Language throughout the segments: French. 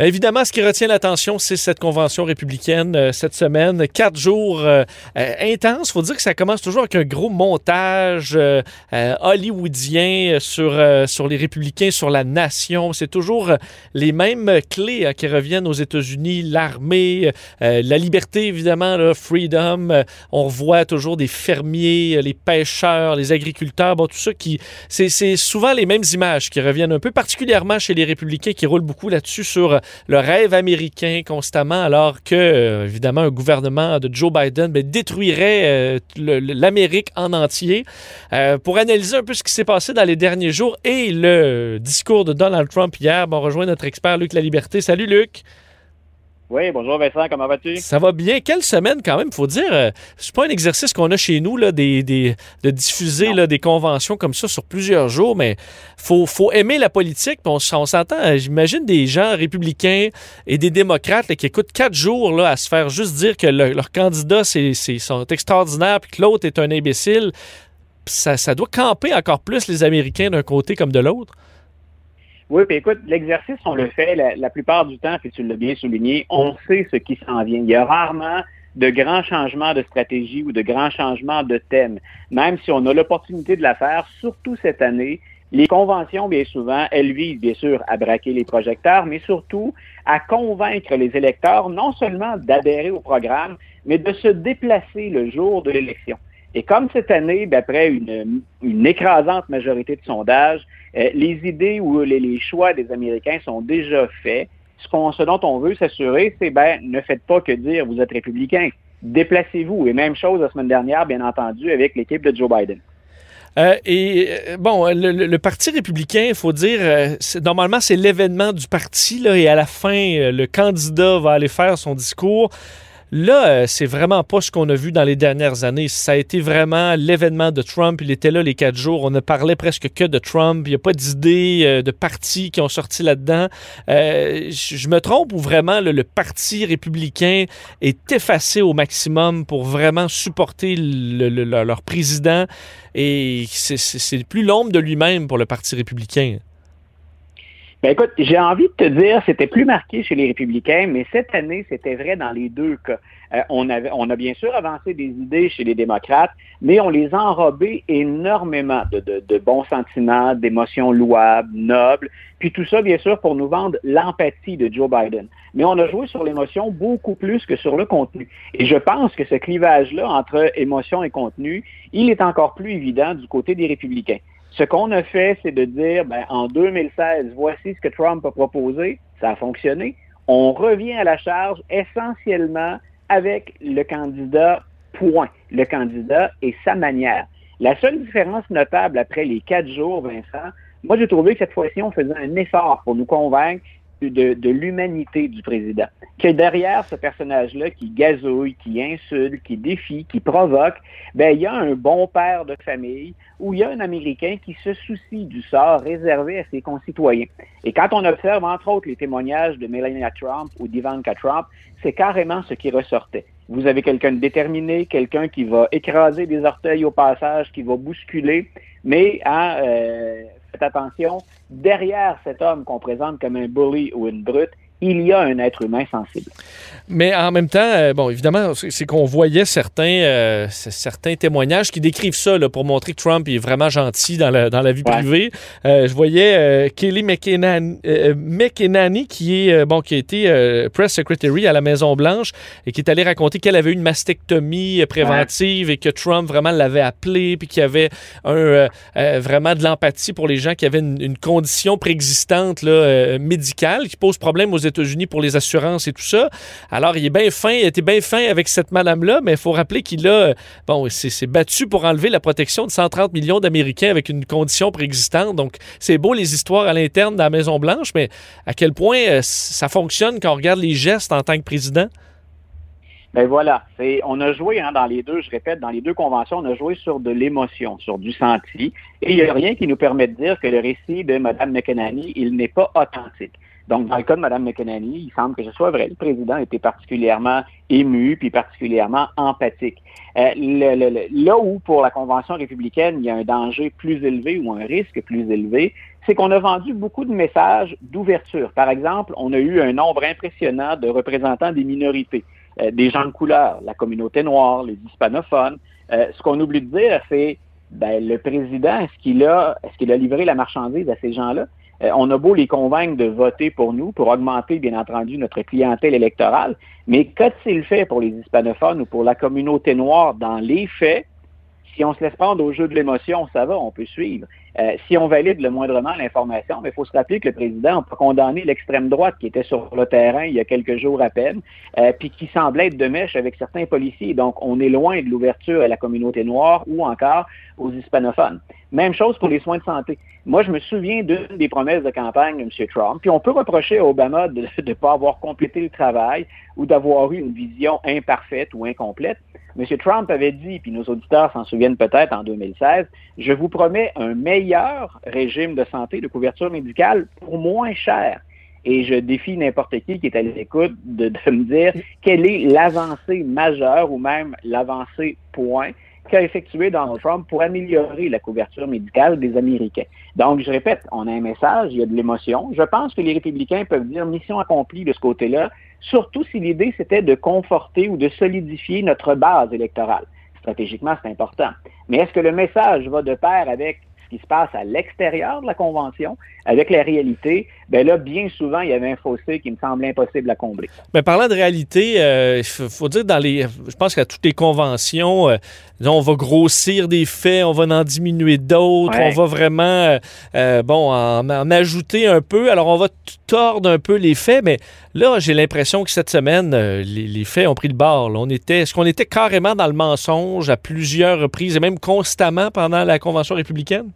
Évidemment, ce qui retient l'attention, c'est cette convention républicaine euh, cette semaine. Quatre jours euh, euh, intenses. faut dire que ça commence toujours avec un gros montage hollywoodien sur, sur les républicains, sur la nation. C'est toujours les mêmes clés qui reviennent aux États-Unis. L'armée, la liberté, évidemment, le freedom. on revoit toujours des fermiers, les pêcheurs, les agriculteurs. Bon, tout ça qui... C'est souvent les mêmes images qui reviennent un peu, particulièrement chez les républicains qui roulent beaucoup là-dessus sur le rêve américain constamment, alors que, euh, évidemment, un gouvernement de Joe Biden ben, détruirait euh, l'Amérique en entier. Euh, pour analyser un peu ce qui s'est passé dans les derniers jours et le discours de Donald Trump hier, ben, on rejoint notre expert Luc La Liberté. Salut Luc. Oui, bonjour Vincent, comment vas-tu? Ça va bien. Quelle semaine quand même, faut dire. Euh, c'est pas un exercice qu'on a chez nous là, des, de diffuser là, des conventions comme ça sur plusieurs jours, mais faut, faut aimer la politique. On, on s'entend, euh, j'imagine des gens républicains et des démocrates qui écoutent quatre jours là, à se faire juste dire que leur candidat c'est, sont extraordinaires puis que l'autre est un imbécile. Ça, ça doit camper encore plus les Américains d'un côté comme de l'autre. Oui, puis écoute, l'exercice, on le fait la, plupart du temps, puis tu l'as bien souligné, on sait ce qui s'en vient. Il y a rarement de grands changements de stratégie ou de grands changements de thème. Même si on a l'opportunité de la faire, surtout cette année, les conventions, bien souvent, elles visent bien sûr à braquer les projecteurs, mais surtout à convaincre les électeurs non seulement d'adhérer au programme, mais de se déplacer le jour de l'élection. Et comme cette année, d'après une, écrasante majorité de sondages, euh, les idées ou les, choix des Américains sont déjà faits. Ce, dont on veut s'assurer, c'est ben ne faites pas que dire vous êtes républicain. Déplacez-vous. Et même chose la semaine dernière, bien entendu, avec l'équipe de Joe Biden. Euh, et euh, bon, le, Parti républicain, il faut dire, normalement, c'est l'événement du parti, et à la fin, le candidat va aller faire son discours. Là, euh, c'est vraiment pas ce qu'on a vu dans les dernières années. Ça a été vraiment l'événement de Trump. Il était là les quatre jours. On ne parlait presque que de Trump. Il n'y a pas d'idées euh, de partis qui ont sorti là-dedans. Euh, je me trompe ou vraiment le Parti républicain est effacé au maximum pour vraiment supporter leur président et c'est plus l'ombre de lui-même pour le Parti républicain. Ben écoute, j'ai envie de te dire, c'était plus marqué chez les républicains, mais cette année, c'était vrai dans les deux cas. Euh, on, avait, on a bien sûr avancé des idées chez les démocrates, mais on les a enrobées énormément de, de, de bons sentiments, d'émotions louables, nobles, puis tout ça, bien sûr, pour nous vendre l'empathie de Joe Biden. Mais on a joué sur l'émotion beaucoup plus que sur le contenu. Et je pense que ce clivage-là entre émotion et contenu, il est encore plus évident du côté des républicains. Ce qu'on a fait, c'est de dire, ben, en 2016, voici ce que Trump a proposé, ça a fonctionné. On revient à la charge essentiellement avec le candidat, point. Le candidat et sa manière. La seule différence notable après les quatre jours, Vincent, moi j'ai trouvé que cette fois-ci, on faisait un effort pour nous convaincre de, l'humanité du président. Que derrière ce personnage-là qui gazouille, qui insulte, qui défie, qui provoque, ben, il y a un bon père de famille ou il y a un Américain qui se soucie du sort réservé à ses concitoyens. Et quand on observe, entre autres, les témoignages de Melania Trump ou d'Ivanka Trump, c'est carrément ce qui ressortait. Vous avez quelqu'un de déterminé, quelqu'un qui va écraser des orteils au passage, qui va bousculer, mais hein, euh, faites attention, derrière cet homme qu'on présente comme un bully ou une brute, il y a un être humain sensible. Mais en même temps, euh, bon, évidemment, c'est qu'on voyait certains, euh, certains témoignages qui décrivent ça là, pour montrer que Trump est vraiment gentil dans la, dans la vie privée. Euh, je voyais Kelly McEnany, qui est bon, qui a été press secretary à la Maison Blanche et qui est allé raconter qu'elle avait eu une mastectomie préventive et que Trump vraiment l'avait appelé puis qu'il y avait un, vraiment de l'empathie pour les gens qui avaient une, une condition préexistante là, médicale qui pose problème aux États-Unis pour les assurances et tout ça. Alors, il est bien fin, il était bien fin avec cette madame-là, mais il faut rappeler qu'il a, bon, s'est battu pour enlever la protection de 130 millions d'Américains avec une condition préexistante. Donc, c'est beau les histoires à l'interne de la Maison-Blanche, mais à quel point euh, ça fonctionne quand on regarde les gestes en tant que président? Ben voilà, c'est, on a joué hein, dans les deux, je répète, dans les deux conventions, on a joué sur de l'émotion, sur du senti, et il n'y a rien qui nous permet de dire que le récit de Mme McEnany, il n'est pas authentique. Donc, dans le cas de Mme McEnany, il semble que ce soit vrai. Le président était particulièrement ému, puis particulièrement empathique. Euh, là où, pour la Convention républicaine, il y a un danger plus élevé ou un risque plus élevé, c'est qu'on a vendu beaucoup de messages d'ouverture. Par exemple, on a eu un nombre impressionnant de représentants des minorités. Euh, des gens de couleur, la communauté noire, les hispanophones. Euh, ce qu'on oublie de dire, c'est ben, le président, est-ce qu'il a, est-ce qu'il a livré la marchandise à ces gens-là? Euh, on a beau les convaincre de voter pour nous, pour augmenter, bien entendu, notre clientèle électorale, mais qu'a-t-il fait pour les hispanophones ou pour la communauté noire dans les faits? Si on se laisse prendre au jeu de l'émotion, ça va, on peut suivre. Euh, si on valide le moindrement l'information, mais il faut se rappeler que le président a condamné l'extrême droite qui était sur le terrain il y a quelques jours à peine, euh, puis qui semblait être de mèche avec certains policiers. Donc, on est loin de l'ouverture à la communauté noire ou encore aux hispanophones. Même chose pour les soins de santé. Moi, je me souviens d'une des promesses de campagne de M. Trump, puis on peut reprocher à Obama de ne pas avoir complété le travail ou d'avoir eu une vision imparfaite ou incomplète. M. Trump avait dit, puis nos auditeurs s'en souviennent peut-être en 2016, je vous promets un meilleur régime de santé, de couverture médicale pour moins cher. Et je défie n'importe qui qui est à l'écoute de, de me dire quelle est l'avancée majeure ou même l'avancée point qu'a effectué Donald Trump pour améliorer la couverture médicale des Américains. Donc, je répète, on a un message, il y a de l'émotion. Je pense que les républicains peuvent dire mission accomplie de ce côté-là, surtout si l'idée c'était de conforter ou de solidifier notre base électorale. Stratégiquement, c'est important. Mais est-ce que le message va de pair avec qui se passe à l'extérieur de la Convention avec la réalité, ben là, bien souvent, il y avait un fossé qui me semble impossible à combler. Mais parlant de réalité, il euh, faut dire dans les. Je pense qu'à toutes les conventions, euh, on va grossir des faits, on va en diminuer d'autres, on va vraiment euh, bon en, ajouter un peu. Alors on va tordre un peu les faits, mais là, j'ai l'impression que cette semaine, les, faits ont pris le bord. On était, est-ce qu'on était carrément dans le mensonge à plusieurs reprises et même constamment pendant la convention républicaine?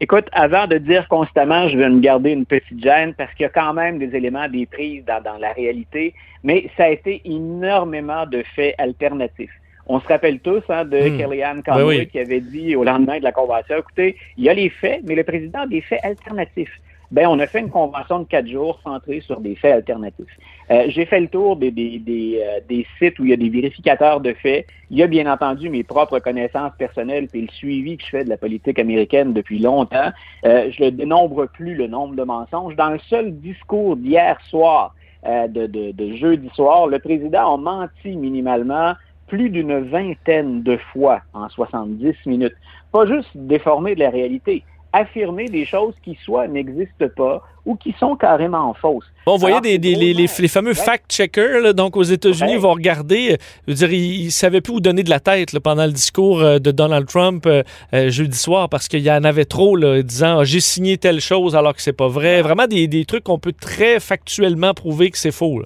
Écoute, avant de dire constamment, je vais me garder une petite gêne parce qu'il y a quand même des éléments des prises dans, la réalité, mais ça a été énormément de faits alternatifs. On se rappelle tous hein, de hmm. Kellyanne Conway qui avait dit au lendemain de la convention, écoutez, il y a les faits, mais le président a des faits alternatifs ben on a fait une convention de quatre jours centrée sur des faits alternatifs. Euh, j'ai fait le tour des, des, des, euh, des, sites où il y a des vérificateurs de faits. Il y a bien entendu mes propres connaissances personnelles puis le suivi que je fais de la politique américaine depuis longtemps. Euh, je ne dénombre plus le nombre de mensonges. Dans le seul discours d'hier soir, de, de, de jeudi soir, le président a menti minimalement plus d'une vingtaine de fois en 70 minutes. Pas juste déformer de la réalité affirmer des choses qui soit n'existent pas ou qui sont carrément fausses. On voyait des, les, fameux fact-checkers, donc aux États-Unis, vont regarder, je veux dire, ils ne savaient plus où donner de la tête pendant le discours euh, de Donald Trump euh, euh, jeudi soir parce qu'il y en avait trop, là, disant ah, j'ai signé telle chose alors que c'est pas vrai. Vraiment des, des trucs qu'on peut très factuellement prouver que c'est faux.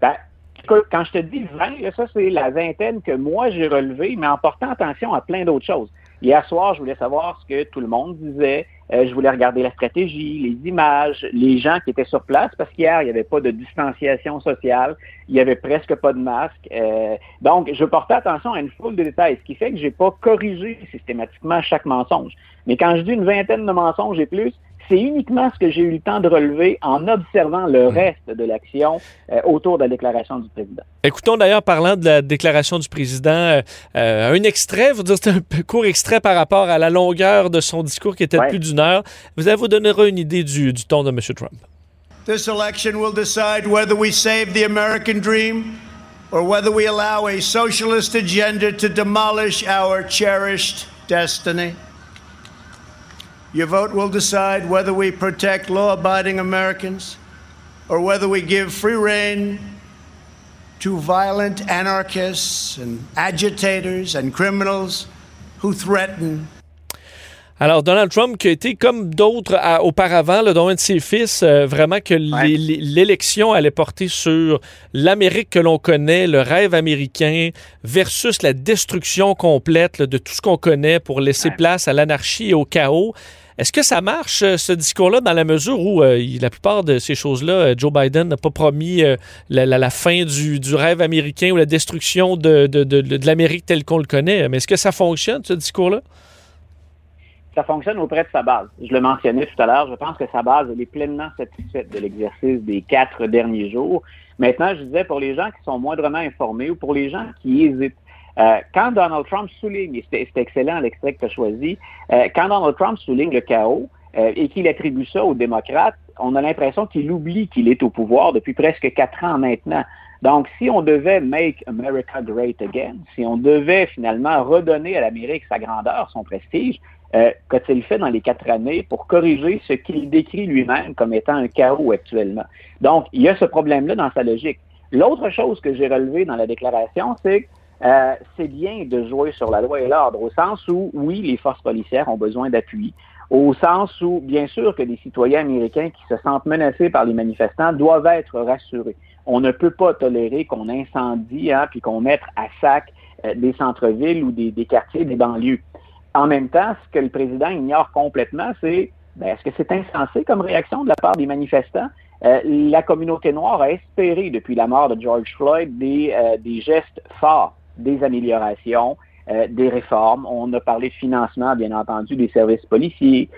Ben, quand je te dis 20, ça c'est la vingtaine que moi j'ai relevée, mais en portant attention à plein d'autres choses. Hier soir, je voulais savoir ce que tout le monde disait. Euh, je voulais regarder la stratégie, les images, les gens qui étaient sur place, parce qu'hier, il n'y avait pas de distanciation sociale, il n'y avait presque pas de masque. Euh, donc, je portais attention à une foule de détails, ce qui fait que je n'ai pas corrigé systématiquement chaque mensonge. Mais quand je dis une vingtaine de mensonges et plus, c'est uniquement ce que j'ai eu le temps de relever en observant le hmm. reste de l'action euh, autour de la déclaration du président. Écoutons d'ailleurs, parlant de la déclaration du président, euh, euh, un extrait, vous dire c'est un court extrait par rapport à la longueur de son discours qui était de plus d'une heure. Vous allez vous donner une idée du, du ton de M. Trump. This election will decide whether we save the American dream or whether we allow a socialist agenda to demolish our cherished destiny. Your vote will decide whether we protect law abiding Americans or whether we give free rein to violent anarchists and agitators and criminals who threaten. Alors, Donald Trump, qui a été comme d'autres auparavant, dont un de ses fils, euh, vraiment que l'élection allait porter sur l'Amérique que l'on connaît, le rêve américain, versus la destruction complète de tout ce qu'on connaît pour laisser place à l'anarchie et au chaos. Est-ce que ça marche, euh, ce discours-là, dans la mesure où euh, la plupart de ces choses-là, Joe Biden n'a pas promis la, fin du, rêve américain ou la destruction de, de l'Amérique telle qu'on le connaît? Mais est-ce que ça fonctionne, ce discours-là? ça fonctionne auprès de sa base. Je le mentionnais tout à l'heure, je pense que sa base, elle est pleinement satisfaite de l'exercice des quatre derniers jours. Maintenant, je disais, pour les gens qui sont moindrement informés ou pour les gens qui hésitent, euh, quand Donald Trump souligne, et c'est excellent l'extrait que tu as choisi, euh, quand Donald Trump souligne le chaos euh, et qu'il attribue ça aux démocrates, on a l'impression qu'il oublie qu'il est au pouvoir depuis presque quatre ans maintenant. Donc, si on devait make America great again, si on devait finalement redonner à l'Amérique sa grandeur, son prestige, euh, qu'a-t-il fait dans les quatre années pour corriger ce qu'il décrit lui-même comme étant un chaos actuellement? Donc, il y a ce problème-là dans sa logique. L'autre chose que j'ai relevée dans la déclaration, c'est que euh, c'est bien de jouer sur la loi et l'ordre, au sens où, oui, les forces policières ont besoin d'appui, au sens où, bien sûr, que les citoyens américains qui se sentent menacés par les manifestants doivent être rassurés. On ne peut pas tolérer qu'on incendie, hein, puis qu'on mette à sac euh, des centres-villes ou des, des quartiers, des banlieues. En même temps, ce que le président ignore complètement, c'est ben, est-ce que c'est insensé comme réaction de la part des manifestants? Euh, la communauté noire a espéré depuis la mort de George Floyd des, euh, des gestes forts, des améliorations, euh, des réformes. On a parlé de financement, bien entendu, des services policiers.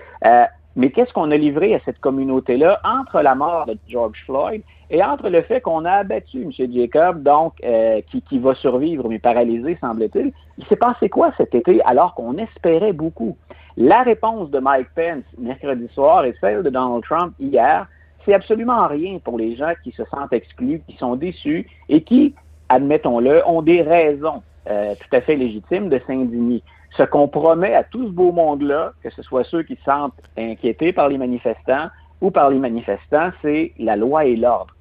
mais qu'est-ce qu'on a livré à cette communauté-là entre la mort de George Floyd et entre le fait qu'on a abattu M. Jacob, donc, euh, qui, qui, va survivre, mais paralysé, semble-t-il, il, s'est passé quoi cet été alors qu'on espérait beaucoup? La réponse de Mike Pence mercredi soir et celle de Donald Trump hier, c'est absolument rien pour les gens qui se sentent exclus, qui sont déçus et qui, admettons-le, ont des raisons euh, tout à fait légitimes de s'indigner. Ce qu'on promet à tout ce beau monde-là, que ce soit ceux qui se sentent inquiétés par les manifestants ou par les manifestants, c'est la loi et l'ordre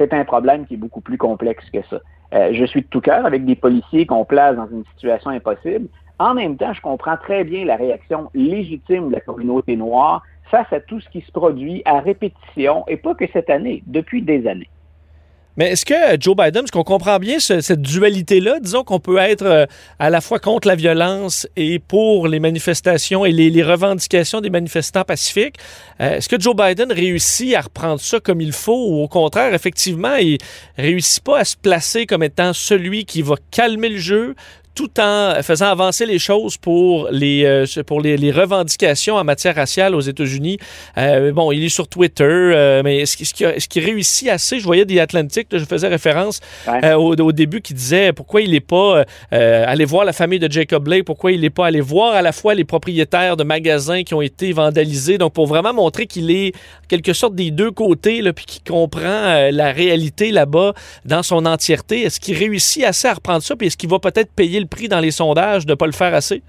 c'est un problème qui est beaucoup plus complexe que ça. Euh, je suis de tout cœur avec des policiers qu'on place dans une situation impossible. En même temps, je comprends très bien la réaction légitime de la communauté noire face à tout ce qui se produit à répétition, et pas que cette année, depuis des années. Mais est-ce que euh, Joe Biden, est-ce qu'on comprend bien cette dualité-là? Disons qu'on peut être euh, à la fois contre la violence et pour les manifestations et les, revendications des manifestants pacifiques. Euh, est-ce que Joe Biden réussit à reprendre ça comme il faut ou au contraire, effectivement, il réussit pas à se placer comme étant celui qui va calmer le jeu, tout en faisant avancer les choses pour les, euh, pour les, les, revendications en matière raciale aux États-Unis. Euh, bon, il est sur Twitter, euh, mais est-ce qu'il est qu réussit assez? Je voyais des Atlantiques, je faisais référence au, au, début, qui disait pourquoi il n'est pas allé voir la famille de Jacob Blake, pourquoi il n'est pas allé voir à la fois les propriétaires de magasins qui ont été vandalisés. Donc, pour vraiment montrer qu'il est quelque sorte des deux côtés, là, puis qu'il comprend la réalité là-bas dans son entièreté. Est-ce qu'il réussit assez à reprendre ça? Puis est-ce qu'il va peut-être payer le prix dans les sondages de ne pas le faire assez?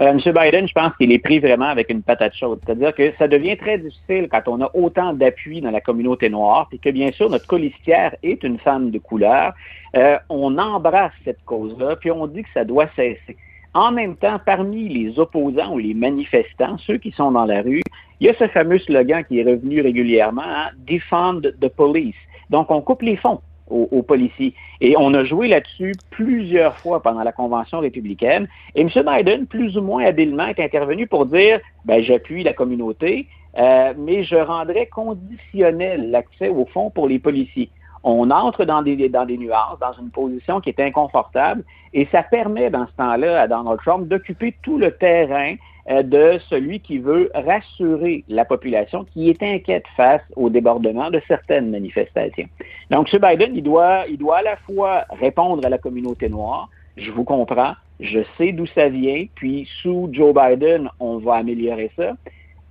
Euh, M. Biden, je pense qu'il est pris vraiment avec une patate chaude. C'est-à-dire que ça devient très difficile quand on a autant d'appui dans la communauté noire, et que bien sûr, notre colistière est une femme de couleur. Euh, on embrasse cette cause-là, puis on dit que ça doit cesser. En même temps, parmi les opposants ou les manifestants, ceux qui sont dans la rue, il y a ce fameux slogan qui est revenu régulièrement, hein, Defend the police. Donc, on coupe les fonds aux, policiers. Et on a joué là-dessus plusieurs fois pendant la Convention républicaine. Et M. Biden, plus ou moins habilement, est intervenu pour dire, ben, j'appuie la communauté, euh, mais je rendrai conditionnel l'accès au fonds pour les policiers. On entre dans des, dans des nuances, dans une position qui est inconfortable, et ça permet dans ce temps-là à Donald Trump d'occuper tout le terrain de celui qui veut rassurer la population qui est inquiète face au débordement de certaines manifestations. Donc, M. Biden, il doit, il doit à la fois répondre à la communauté noire, je vous comprends, je sais d'où ça vient, puis sous Joe Biden, on va améliorer ça.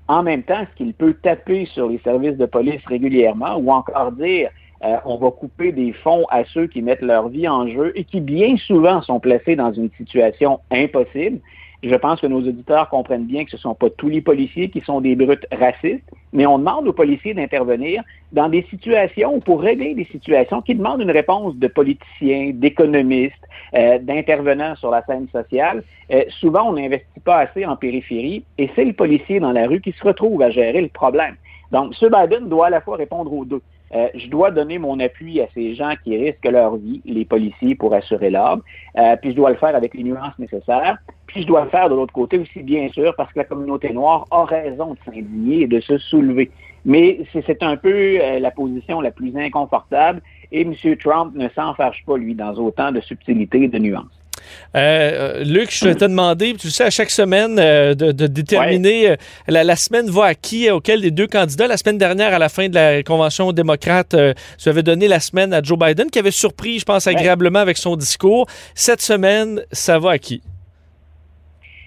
En même temps, est-ce qu'il peut taper sur les services de police régulièrement ou encore dire euh, on va couper des fonds à ceux qui mettent leur vie en jeu et qui bien souvent sont placés dans une situation impossible? Je pense que nos auditeurs comprennent bien que ce ne sont pas tous les policiers qui sont des brutes racistes, mais on demande aux policiers d'intervenir dans des situations, pour régler des situations qui demandent une réponse de politiciens, d'économistes, euh, d'intervenants sur la scène sociale. Euh, souvent, on n'investit pas assez en périphérie et c'est le policier dans la rue qui se retrouve à gérer le problème. Donc, M. Biden doit à la fois répondre aux deux. Euh, je dois donner mon appui à ces gens qui risquent leur vie, les policiers, pour assurer l'ordre. Euh, puis je dois le faire avec les nuances nécessaires. Puis je dois le faire de l'autre côté aussi, bien sûr, parce que la communauté noire a raison de s'indigner et de se soulever. Mais c'est un peu euh, la position la plus inconfortable et M. Trump ne s'en fâche pas, lui, dans autant de subtilité et de nuances. Euh, euh, Luc, je vais te demander, tu sais, à chaque semaine, euh, de, déterminer la, semaine va à qui, auquel des deux candidats. La semaine dernière, à la fin de la convention démocrate, tu avais donné la semaine à Joe Biden, qui avait surpris, je pense, agréablement avec son discours. Cette semaine, ça va à qui?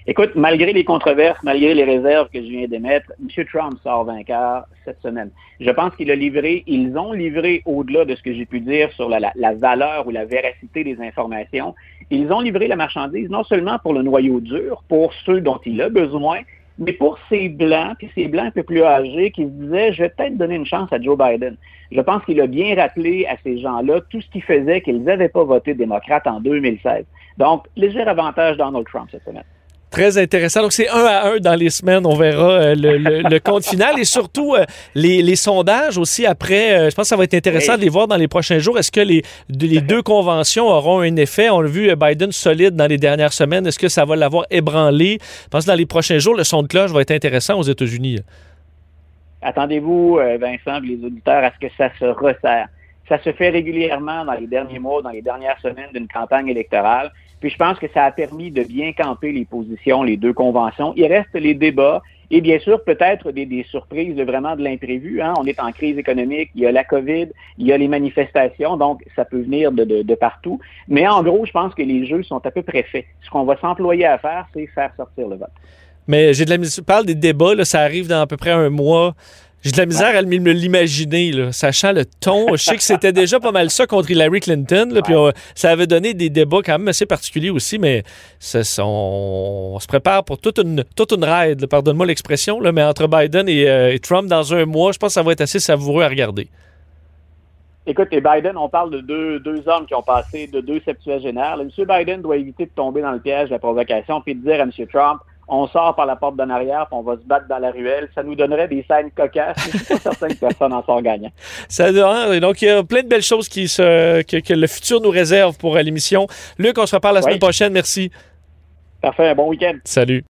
Écoute, malgré les controverses, malgré les réserves que je viens d'émettre, M. Trump sort vainqueur cette semaine. Je pense qu'il a livré, ils ont livré au-delà de ce que j'ai pu dire sur la, valeur ou la véracité des informations, ils ont livré la marchandise non seulement pour le noyau dur, pour ceux dont il a besoin, mais pour ces blancs, puis ces blancs un peu plus âgés qui se disaient, je vais peut-être donner une chance à Joe Biden. Je pense qu'il a bien rappelé à ces gens-là tout ce qui faisait qu'ils n'avaient pas voté démocrate en 2016. Donc, léger avantage Donald Trump cette semaine. Très intéressant. Donc, c'est un à un dans les semaines. On verra euh, le, compte final et surtout euh, les, sondages aussi après. Euh, je pense que ça va être intéressant de les voir dans les prochains jours. Est-ce que les, les deux conventions auront un effet? On a vu Biden solide dans les dernières semaines. Est-ce que ça va l'avoir ébranlé? Je pense que dans les prochains jours, le son de cloche va être intéressant aux États-Unis. Attendez-vous, Vincent, les auditeurs, à ce que ça se resserre. Ça se fait régulièrement dans les derniers mois, dans les dernières semaines d'une campagne électorale. Puis je pense que ça a permis de bien camper les positions, les deux conventions. Il reste les débats et bien sûr peut-être des, surprises, vraiment de l'imprévu. Hein. On est en crise économique, il y a la COVID, il y a les manifestations, donc ça peut venir de, partout. Mais en gros, je pense que les jeux sont à peu près faits. Ce qu'on va s'employer à faire, c'est faire sortir le vote. Mais j'ai de la parle des débats, ça arrive dans à peu près un mois. J'ai de la misère à me l'imaginer, sachant le ton. Je sais que c'était déjà pas mal ça contre Hillary Clinton. puis ça avait donné des débats quand même assez particuliers aussi, mais on, se prépare pour toute une, toute une ride, pardonne-moi l'expression, mais entre Biden euh, et, Trump dans un mois, je pense que ça va être assez savoureux à regarder. Écoute, et Biden, on parle de deux, deux hommes qui ont passé de deux septuagénaires. M. Biden doit éviter de tomber dans le piège de la provocation puis de dire à M. Trump on sort par la porte d'en arrière, puis on va se battre dans la ruelle. Ça nous donnerait des scènes cocasses. Je suis pas certain que personne en sort gagnant. Ça, donc, il y a plein de belles choses qui se, que, le futur nous réserve pour l'émission. Luc, on se reparle la semaine prochaine. Merci. Parfait. Un bon week-end. Salut.